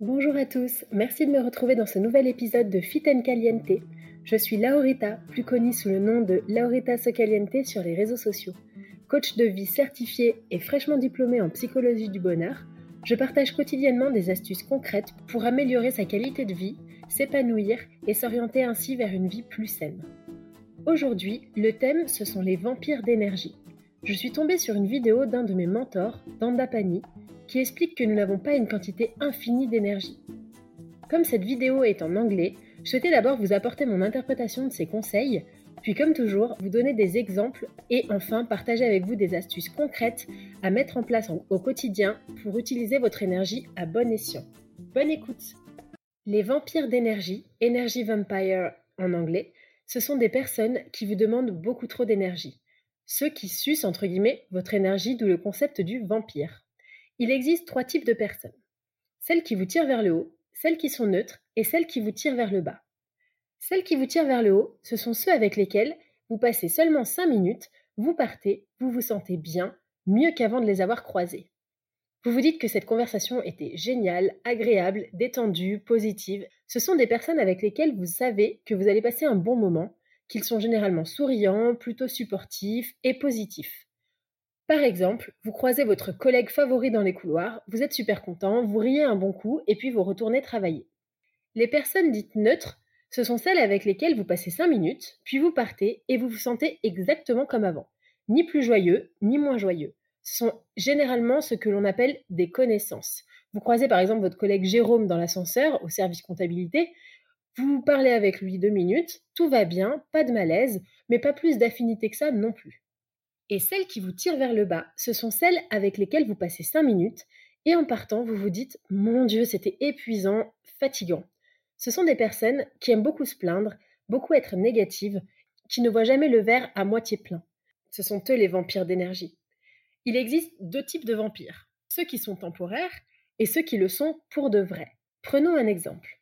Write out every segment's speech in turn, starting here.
Bonjour à tous, merci de me retrouver dans ce nouvel épisode de Fit Caliente. Je suis Laurita, plus connue sous le nom de Laurita Socaliente sur les réseaux sociaux. Coach de vie certifié et fraîchement diplômée en psychologie du bonheur, je partage quotidiennement des astuces concrètes pour améliorer sa qualité de vie, s'épanouir et s'orienter ainsi vers une vie plus saine. Aujourd'hui, le thème, ce sont les vampires d'énergie. Je suis tombée sur une vidéo d'un de mes mentors, Danda Pani, qui explique que nous n'avons pas une quantité infinie d'énergie. Comme cette vidéo est en anglais, je souhaitais d'abord vous apporter mon interprétation de ses conseils, puis comme toujours, vous donner des exemples et enfin partager avec vous des astuces concrètes à mettre en place au quotidien pour utiliser votre énergie à bon escient. Bonne écoute Les vampires d'énergie, Energy Vampire en anglais, ce sont des personnes qui vous demandent beaucoup trop d'énergie. Ceux qui sucent, entre guillemets, votre énergie, d'où le concept du vampire. Il existe trois types de personnes. Celles qui vous tirent vers le haut, celles qui sont neutres et celles qui vous tirent vers le bas. Celles qui vous tirent vers le haut, ce sont ceux avec lesquels vous passez seulement 5 minutes, vous partez, vous vous sentez bien, mieux qu'avant de les avoir croisées. Vous vous dites que cette conversation était géniale, agréable, détendue, positive. Ce sont des personnes avec lesquelles vous savez que vous allez passer un bon moment, qu'ils sont généralement souriants, plutôt supportifs et positifs. Par exemple, vous croisez votre collègue favori dans les couloirs, vous êtes super content, vous riez un bon coup et puis vous retournez travailler. Les personnes dites neutres, ce sont celles avec lesquelles vous passez 5 minutes, puis vous partez et vous vous sentez exactement comme avant. Ni plus joyeux, ni moins joyeux. Ce sont généralement ce que l'on appelle des connaissances. Vous croisez par exemple votre collègue Jérôme dans l'ascenseur au service comptabilité, vous parlez avec lui deux minutes, tout va bien, pas de malaise, mais pas plus d'affinité que ça non plus. Et celles qui vous tirent vers le bas, ce sont celles avec lesquelles vous passez 5 minutes et en partant, vous vous dites Mon Dieu, c'était épuisant, fatigant. Ce sont des personnes qui aiment beaucoup se plaindre, beaucoup être négatives, qui ne voient jamais le verre à moitié plein. Ce sont eux les vampires d'énergie. Il existe deux types de vampires ceux qui sont temporaires et ceux qui le sont pour de vrai. Prenons un exemple.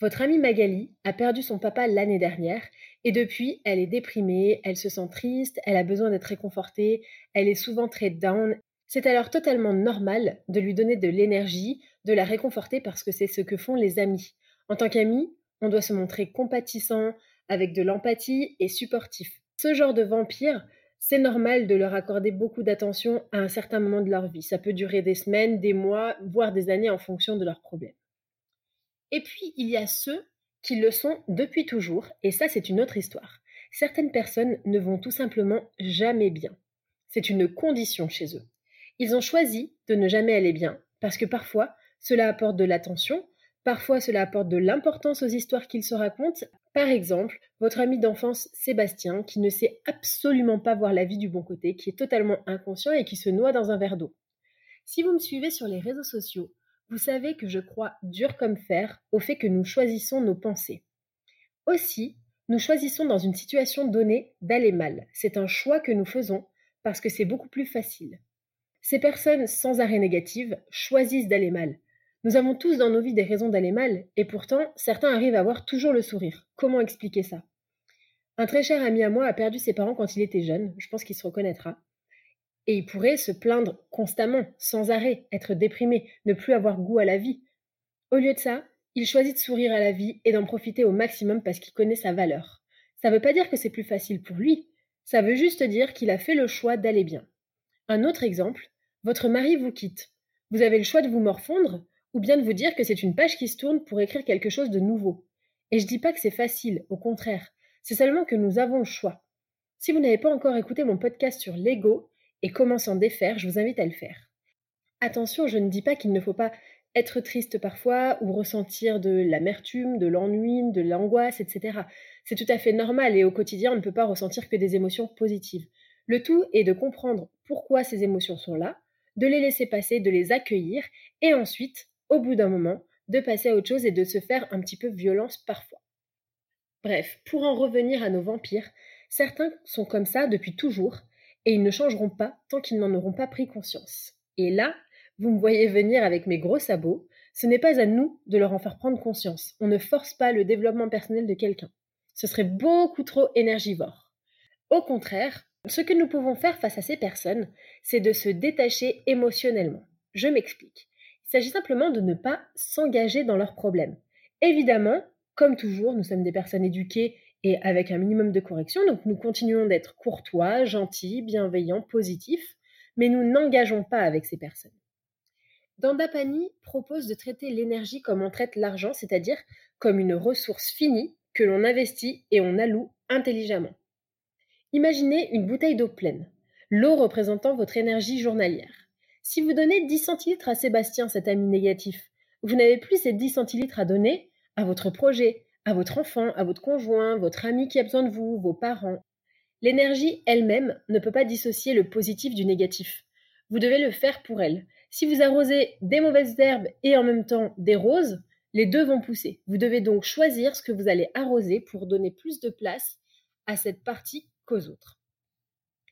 Votre amie Magali a perdu son papa l'année dernière et depuis, elle est déprimée, elle se sent triste, elle a besoin d'être réconfortée, elle est souvent très down. C'est alors totalement normal de lui donner de l'énergie, de la réconforter parce que c'est ce que font les amis. En tant qu'ami, on doit se montrer compatissant, avec de l'empathie et supportif. Ce genre de vampire, c'est normal de leur accorder beaucoup d'attention à un certain moment de leur vie. Ça peut durer des semaines, des mois, voire des années en fonction de leurs problèmes. Et puis, il y a ceux qui le sont depuis toujours, et ça c'est une autre histoire. Certaines personnes ne vont tout simplement jamais bien. C'est une condition chez eux. Ils ont choisi de ne jamais aller bien, parce que parfois cela apporte de l'attention, parfois cela apporte de l'importance aux histoires qu'ils se racontent. Par exemple, votre ami d'enfance Sébastien, qui ne sait absolument pas voir la vie du bon côté, qui est totalement inconscient et qui se noie dans un verre d'eau. Si vous me suivez sur les réseaux sociaux, vous savez que je crois dur comme fer au fait que nous choisissons nos pensées. Aussi, nous choisissons dans une situation donnée d'aller mal. C'est un choix que nous faisons parce que c'est beaucoup plus facile. Ces personnes sans arrêt négative choisissent d'aller mal. Nous avons tous dans nos vies des raisons d'aller mal, et pourtant certains arrivent à avoir toujours le sourire. Comment expliquer ça? Un très cher ami à moi a perdu ses parents quand il était jeune, je pense qu'il se reconnaîtra. Et il pourrait se plaindre constamment, sans arrêt, être déprimé, ne plus avoir goût à la vie. Au lieu de ça, il choisit de sourire à la vie et d'en profiter au maximum parce qu'il connaît sa valeur. Ça ne veut pas dire que c'est plus facile pour lui, ça veut juste dire qu'il a fait le choix d'aller bien. Un autre exemple, votre mari vous quitte. Vous avez le choix de vous morfondre ou bien de vous dire que c'est une page qui se tourne pour écrire quelque chose de nouveau. Et je dis pas que c'est facile, au contraire, c'est seulement que nous avons le choix. Si vous n'avez pas encore écouté mon podcast sur l'ego et comment s'en défaire, je vous invite à le faire. Attention, je ne dis pas qu'il ne faut pas être triste parfois ou ressentir de l'amertume, de l'ennui, de l'angoisse, etc. C'est tout à fait normal et au quotidien, on ne peut pas ressentir que des émotions positives. Le tout est de comprendre pourquoi ces émotions sont là, de les laisser passer, de les accueillir et ensuite, au bout d'un moment, de passer à autre chose et de se faire un petit peu violence parfois. Bref, pour en revenir à nos vampires, certains sont comme ça depuis toujours et ils ne changeront pas tant qu'ils n'en auront pas pris conscience. Et là, vous me voyez venir avec mes gros sabots, ce n'est pas à nous de leur en faire prendre conscience. On ne force pas le développement personnel de quelqu'un. Ce serait beaucoup trop énergivore. Au contraire, ce que nous pouvons faire face à ces personnes, c'est de se détacher émotionnellement. Je m'explique. Il s'agit simplement de ne pas s'engager dans leurs problèmes. Évidemment, comme toujours, nous sommes des personnes éduquées et avec un minimum de correction, donc nous continuons d'être courtois, gentils, bienveillants, positifs, mais nous n'engageons pas avec ces personnes. Dandapani propose de traiter l'énergie comme on traite l'argent, c'est-à-dire comme une ressource finie que l'on investit et on alloue intelligemment. Imaginez une bouteille d'eau pleine, l'eau représentant votre énergie journalière. Si vous donnez 10 centilitres à Sébastien, cet ami négatif, vous n'avez plus ces 10 centilitres à donner à votre projet, à votre enfant, à votre conjoint, votre ami qui a besoin de vous, vos parents. L'énergie elle-même ne peut pas dissocier le positif du négatif. Vous devez le faire pour elle. Si vous arrosez des mauvaises herbes et en même temps des roses, les deux vont pousser. Vous devez donc choisir ce que vous allez arroser pour donner plus de place à cette partie qu'aux autres.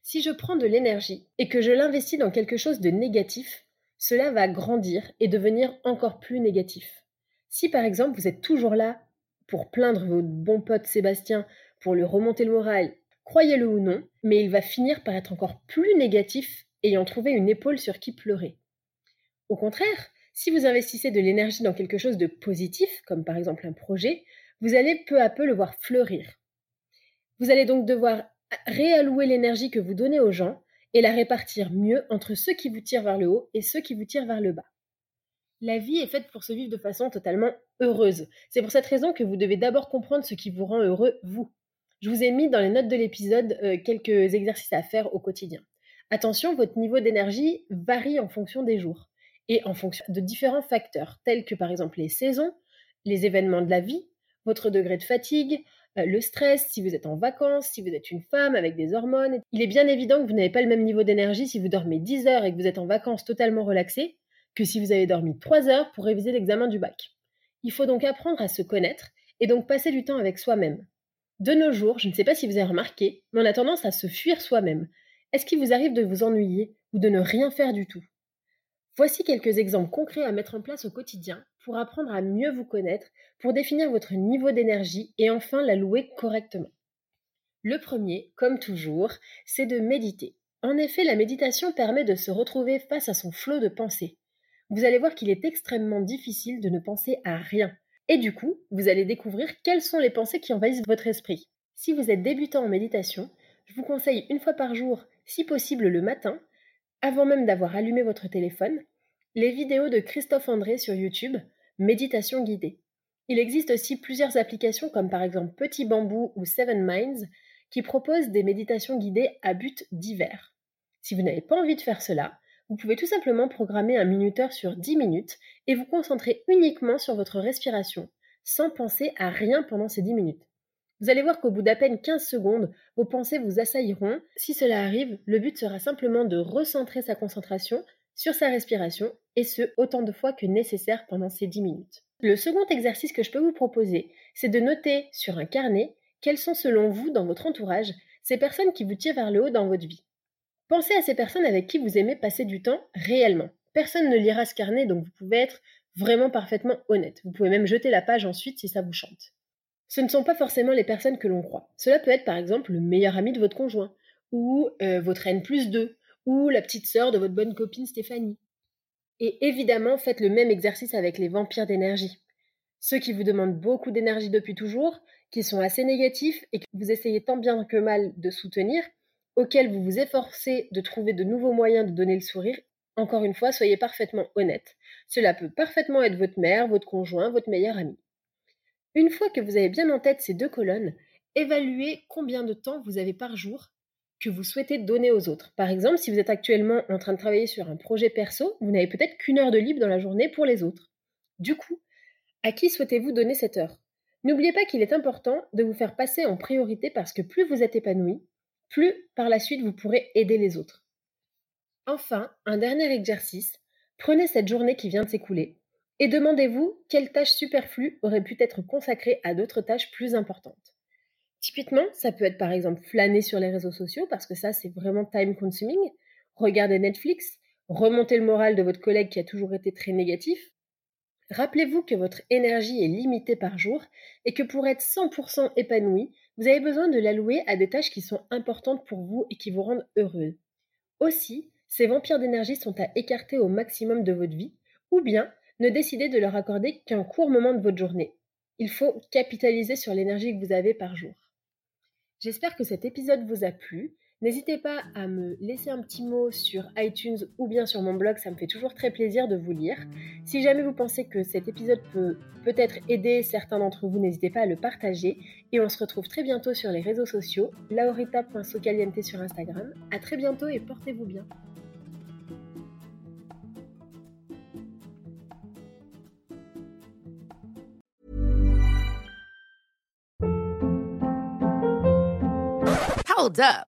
Si je prends de l'énergie et que je l'investis dans quelque chose de négatif, cela va grandir et devenir encore plus négatif. Si par exemple vous êtes toujours là pour plaindre votre bon pote Sébastien, pour lui remonter le moral, croyez-le ou non, mais il va finir par être encore plus négatif ayant trouvé une épaule sur qui pleurer. Au contraire, si vous investissez de l'énergie dans quelque chose de positif, comme par exemple un projet, vous allez peu à peu le voir fleurir. Vous allez donc devoir réallouer l'énergie que vous donnez aux gens et la répartir mieux entre ceux qui vous tirent vers le haut et ceux qui vous tirent vers le bas. La vie est faite pour se vivre de façon totalement heureuse. C'est pour cette raison que vous devez d'abord comprendre ce qui vous rend heureux, vous. Je vous ai mis dans les notes de l'épisode euh, quelques exercices à faire au quotidien. Attention, votre niveau d'énergie varie en fonction des jours et en fonction de différents facteurs, tels que par exemple les saisons, les événements de la vie, votre degré de fatigue, euh, le stress, si vous êtes en vacances, si vous êtes une femme avec des hormones. Il est bien évident que vous n'avez pas le même niveau d'énergie si vous dormez 10 heures et que vous êtes en vacances totalement relaxé que si vous avez dormi 3 heures pour réviser l'examen du bac. Il faut donc apprendre à se connaître et donc passer du temps avec soi-même. De nos jours, je ne sais pas si vous avez remarqué, mais on a tendance à se fuir soi-même. Est-ce qu'il vous arrive de vous ennuyer ou de ne rien faire du tout? Voici quelques exemples concrets à mettre en place au quotidien pour apprendre à mieux vous connaître, pour définir votre niveau d'énergie et enfin la louer correctement. Le premier, comme toujours, c'est de méditer. En effet, la méditation permet de se retrouver face à son flot de pensées. Vous allez voir qu'il est extrêmement difficile de ne penser à rien. Et du coup, vous allez découvrir quelles sont les pensées qui envahissent votre esprit. Si vous êtes débutant en méditation, je vous conseille une fois par jour, si possible le matin, avant même d'avoir allumé votre téléphone, les vidéos de Christophe André sur YouTube, Méditation guidée. Il existe aussi plusieurs applications comme par exemple Petit Bambou ou Seven Minds qui proposent des méditations guidées à but divers. Si vous n'avez pas envie de faire cela, vous pouvez tout simplement programmer un minuteur sur 10 minutes et vous concentrer uniquement sur votre respiration, sans penser à rien pendant ces 10 minutes. Vous allez voir qu'au bout d'à peine 15 secondes, vos pensées vous assailliront. Si cela arrive, le but sera simplement de recentrer sa concentration sur sa respiration, et ce autant de fois que nécessaire pendant ces 10 minutes. Le second exercice que je peux vous proposer, c'est de noter sur un carnet quelles sont selon vous dans votre entourage ces personnes qui vous tirent vers le haut dans votre vie. Pensez à ces personnes avec qui vous aimez passer du temps réellement. Personne ne lira ce carnet, donc vous pouvez être vraiment parfaitement honnête. Vous pouvez même jeter la page ensuite si ça vous chante. Ce ne sont pas forcément les personnes que l'on croit. Cela peut être par exemple le meilleur ami de votre conjoint, ou euh, votre N plus 2, ou la petite sœur de votre bonne copine Stéphanie. Et évidemment, faites le même exercice avec les vampires d'énergie. Ceux qui vous demandent beaucoup d'énergie depuis toujours, qui sont assez négatifs et que vous essayez tant bien que mal de soutenir, auxquels vous vous efforcez de trouver de nouveaux moyens de donner le sourire, encore une fois, soyez parfaitement honnête. Cela peut parfaitement être votre mère, votre conjoint, votre meilleur ami. Une fois que vous avez bien en tête ces deux colonnes, évaluez combien de temps vous avez par jour que vous souhaitez donner aux autres. Par exemple, si vous êtes actuellement en train de travailler sur un projet perso, vous n'avez peut-être qu'une heure de libre dans la journée pour les autres. Du coup, à qui souhaitez-vous donner cette heure? N'oubliez pas qu'il est important de vous faire passer en priorité parce que plus vous êtes épanoui, plus par la suite vous pourrez aider les autres. Enfin, un dernier exercice, prenez cette journée qui vient de s'écouler et demandez-vous quelle tâche superflue aurait pu être consacrée à d'autres tâches plus importantes. Typiquement, ça peut être par exemple flâner sur les réseaux sociaux, parce que ça c'est vraiment time consuming, regarder Netflix, remonter le moral de votre collègue qui a toujours été très négatif. Rappelez-vous que votre énergie est limitée par jour et que pour être 100% épanoui, vous avez besoin de l'allouer à des tâches qui sont importantes pour vous et qui vous rendent heureux. Aussi, ces vampires d'énergie sont à écarter au maximum de votre vie, ou bien ne décidez de leur accorder qu'un court moment de votre journée. Il faut capitaliser sur l'énergie que vous avez par jour. J'espère que cet épisode vous a plu. N'hésitez pas à me laisser un petit mot sur iTunes ou bien sur mon blog, ça me fait toujours très plaisir de vous lire. Si jamais vous pensez que cet épisode peut peut-être aider certains d'entre vous, n'hésitez pas à le partager. Et on se retrouve très bientôt sur les réseaux sociaux, laurita.socaliente sur Instagram. A très bientôt et portez-vous bien.